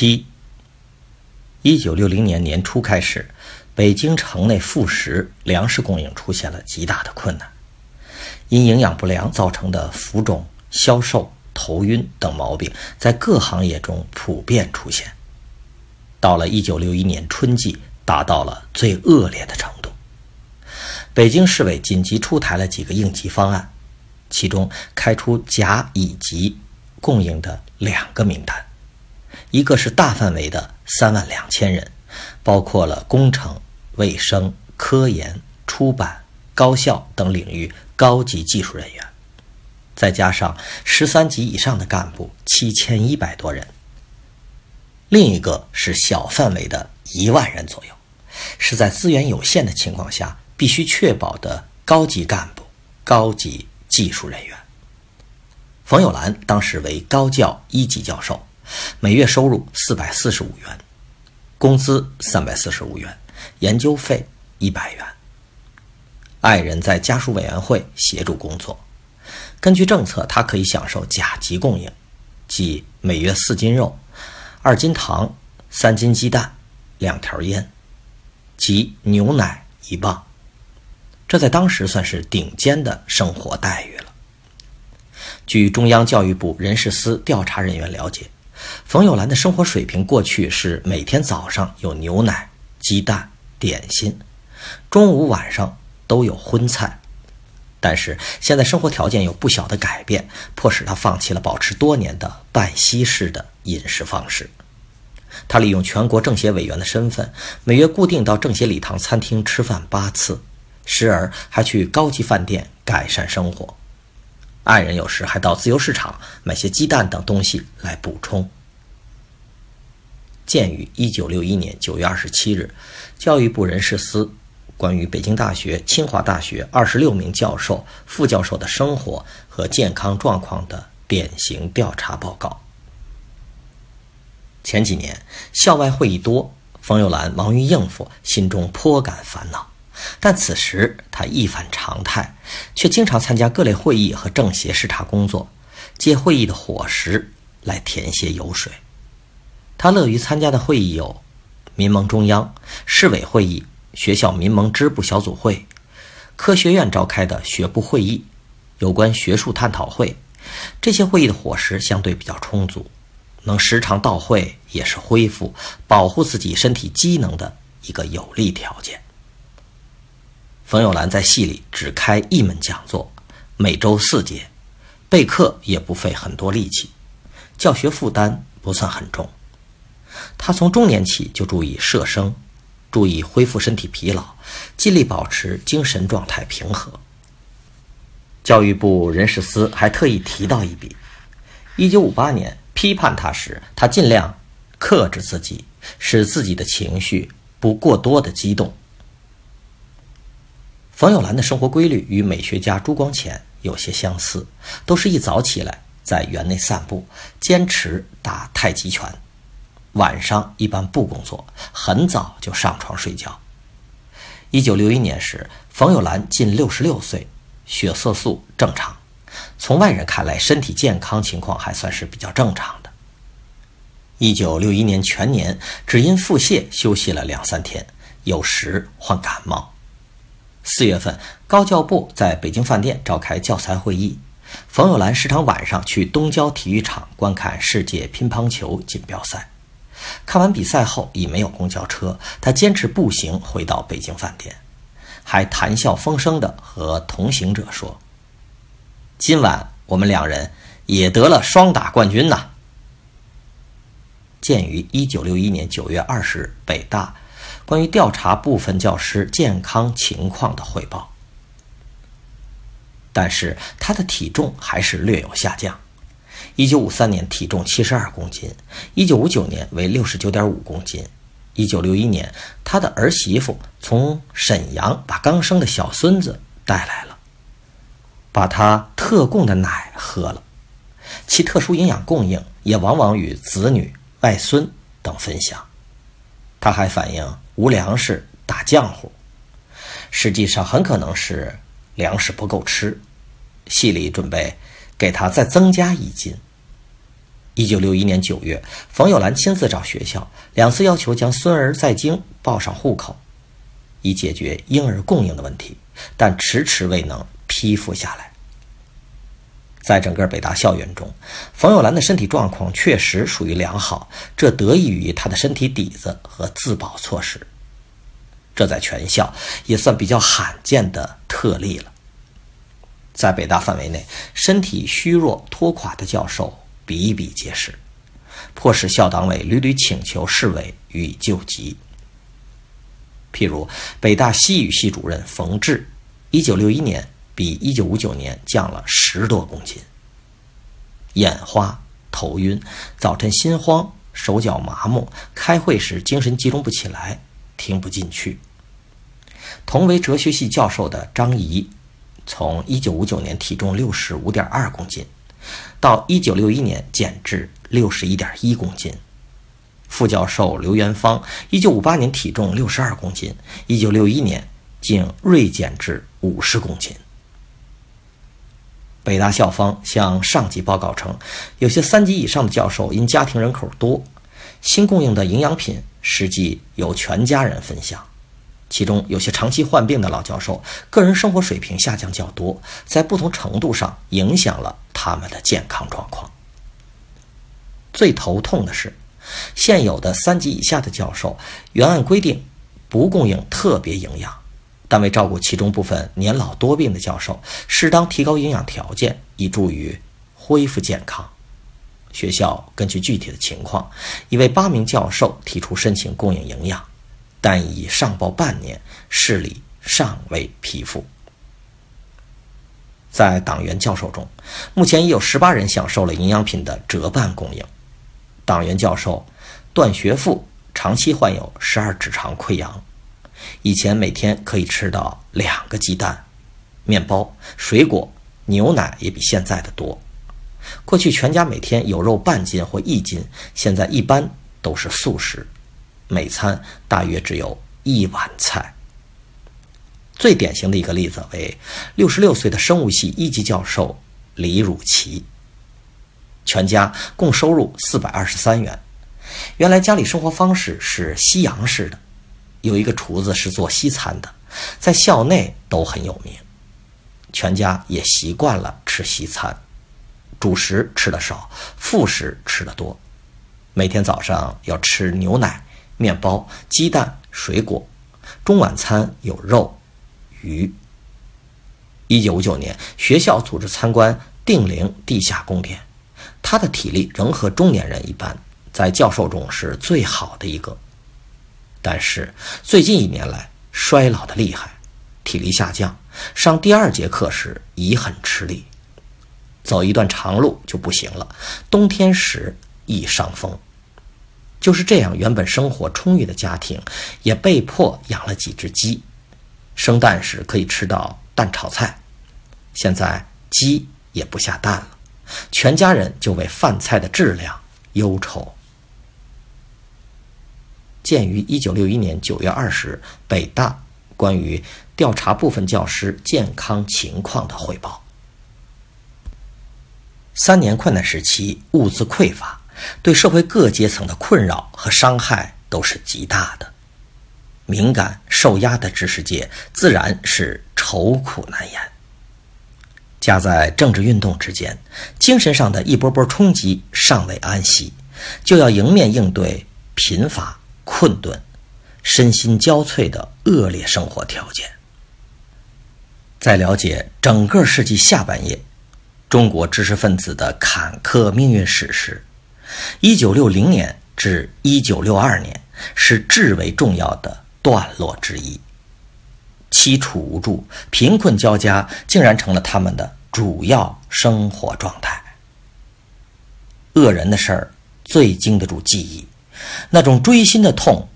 七，一九六零年年初开始，北京城内副食粮食供应出现了极大的困难，因营养不良造成的浮肿、消瘦、头晕等毛病在各行业中普遍出现。到了一九六一年春季，达到了最恶劣的程度。北京市委紧急出台了几个应急方案，其中开出甲、乙级供应的两个名单。一个是大范围的三万两千人，包括了工程、卫生、科研、出版、高校等领域高级技术人员，再加上十三级以上的干部七千一百多人。另一个是小范围的一万人左右，是在资源有限的情况下必须确保的高级干部、高级技术人员。冯友兰当时为高教一级教授。每月收入四百四十五元，工资三百四十五元，研究费一百元。爱人在家属委员会协助工作。根据政策，他可以享受甲级供应，即每月四斤肉、二斤糖、三斤鸡蛋、两条烟，及牛奶一磅。这在当时算是顶尖的生活待遇了。据中央教育部人事司调查人员了解。冯友兰的生活水平过去是每天早上有牛奶、鸡蛋、点心，中午晚上都有荤菜。但是现在生活条件有不小的改变，迫使他放弃了保持多年的半西式的饮食方式。他利用全国政协委员的身份，每月固定到政协礼堂餐厅吃饭八次，时而还去高级饭店改善生活。爱人有时还到自由市场买些鸡蛋等东西来补充。鉴于一九六一年九月二十七日，教育部人事司关于北京大学、清华大学二十六名教授、副教授的生活和健康状况的典型调查报告。前几年校外会议多，冯友兰忙于应付，心中颇感烦恼。但此时他一反常态，却经常参加各类会议和政协视察工作，借会议的伙食来填些油水。他乐于参加的会议有：民盟中央、市委会议、学校民盟支部小组会、科学院召开的学部会议、有关学术探讨会。这些会议的伙食相对比较充足，能时常到会也是恢复、保护自己身体机能的一个有利条件。冯友兰在系里只开一门讲座，每周四节，备课也不费很多力气，教学负担不算很重。他从中年起就注意摄生，注意恢复身体疲劳，尽力保持精神状态平和。教育部人事司还特意提到一笔：一九五八年批判他时，他尽量克制自己，使自己的情绪不过多的激动。冯友兰的生活规律与美学家朱光潜有些相似，都是一早起来在园内散步，坚持打太极拳，晚上一般不工作，很早就上床睡觉。一九六一年时，冯友兰近六十六岁，血色素正常，从外人看来，身体健康情况还算是比较正常的。一九六一年全年只因腹泻休息了两三天，有时患感冒。四月份，高教部在北京饭店召开教材会议。冯友兰时常晚上去东郊体育场观看世界乒乓球锦标赛。看完比赛后，已没有公交车，他坚持步行回到北京饭店，还谈笑风生地和同行者说：“今晚我们两人也得了双打冠军呐。”鉴于一九六一年九月二十日北大。关于调查部分教师健康情况的汇报，但是他的体重还是略有下降。一九五三年体重七十二公斤，一九五九年为六十九点五公斤。一九六一年，他的儿媳妇从沈阳把刚生的小孙子带来了，把他特供的奶喝了，其特殊营养供应也往往与子女、外孙等分享。他还反映无粮食打浆糊，实际上很可能是粮食不够吃。系里准备给他再增加一斤。一九六一年九月，冯友兰亲自找学校，两次要求将孙儿在京报上户口，以解决婴儿供应的问题，但迟迟未能批复下来。在整个北大校园中，冯友兰的身体状况确实属于良好，这得益于她的身体底子和自保措施，这在全校也算比较罕见的特例了。在北大范围内，身体虚弱拖垮的教授。比比皆是，迫使校党委屡屡请求市委予以救急。譬如北大西语系主任冯志，一九六一年比一九五九年降了十多公斤，眼花、头晕，早晨心慌，手脚麻木，开会时精神集中不起来，听不进去。同为哲学系教授的张仪，从一九五九年体重六十五点二公斤。到一九六一年减至六十一点一公斤，副教授刘元芳一九五八年体重六十二公斤，一九六一年竟锐减至五十公斤。北大校方向上级报告称，有些三级以上的教授因家庭人口多，新供应的营养品实际由全家人分享。其中有些长期患病的老教授，个人生活水平下降较多，在不同程度上影响了他们的健康状况。最头痛的是，现有的三级以下的教授原按规定不供应特别营养，但为照顾其中部分年老多病的教授，适当提高营养条件，以助于恢复健康。学校根据具体的情况，已为八名教授提出申请供应营养。但已上报半年，市里尚未批复。在党员教授中，目前已有十八人享受了营养品的折半供应。党员教授段学富长期患有十二指肠溃疡，以前每天可以吃到两个鸡蛋、面包、水果、牛奶，也比现在的多。过去全家每天有肉半斤或一斤，现在一般都是素食。每餐大约只有一碗菜。最典型的一个例子为六十六岁的生物系一级教授李汝奇，全家共收入四百二十三元。原来家里生活方式是西洋式的，有一个厨子是做西餐的，在校内都很有名。全家也习惯了吃西餐，主食吃的少，副食吃的多。每天早上要吃牛奶。面包、鸡蛋、水果，中晚餐有肉、鱼。一九五九年，学校组织参观定陵地下宫殿，他的体力仍和中年人一般，在教授中是最好的一个。但是最近一年来衰老的厉害，体力下降，上第二节课时已很吃力，走一段长路就不行了，冬天时易伤风。就是这样，原本生活充裕的家庭，也被迫养了几只鸡。生蛋时可以吃到蛋炒菜，现在鸡也不下蛋了，全家人就为饭菜的质量忧愁。鉴于一九六一年九月二十日北大关于调查部分教师健康情况的汇报，三年困难时期物资匮乏。对社会各阶层的困扰和伤害都是极大的，敏感受压的知识界自然是愁苦难言。夹在政治运动之间，精神上的一波波冲击尚未安息，就要迎面应对贫乏困顿身心交瘁的恶劣生活条件。在了解整个世纪下半叶中国知识分子的坎坷命运史时一九六零年至一九六二年是至为重要的段落之一。凄楚无助贫困交加竟然成了他们的主要生活状态。恶人的事儿最经得住记忆。那种锥心的痛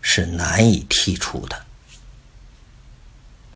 是难以剔除的。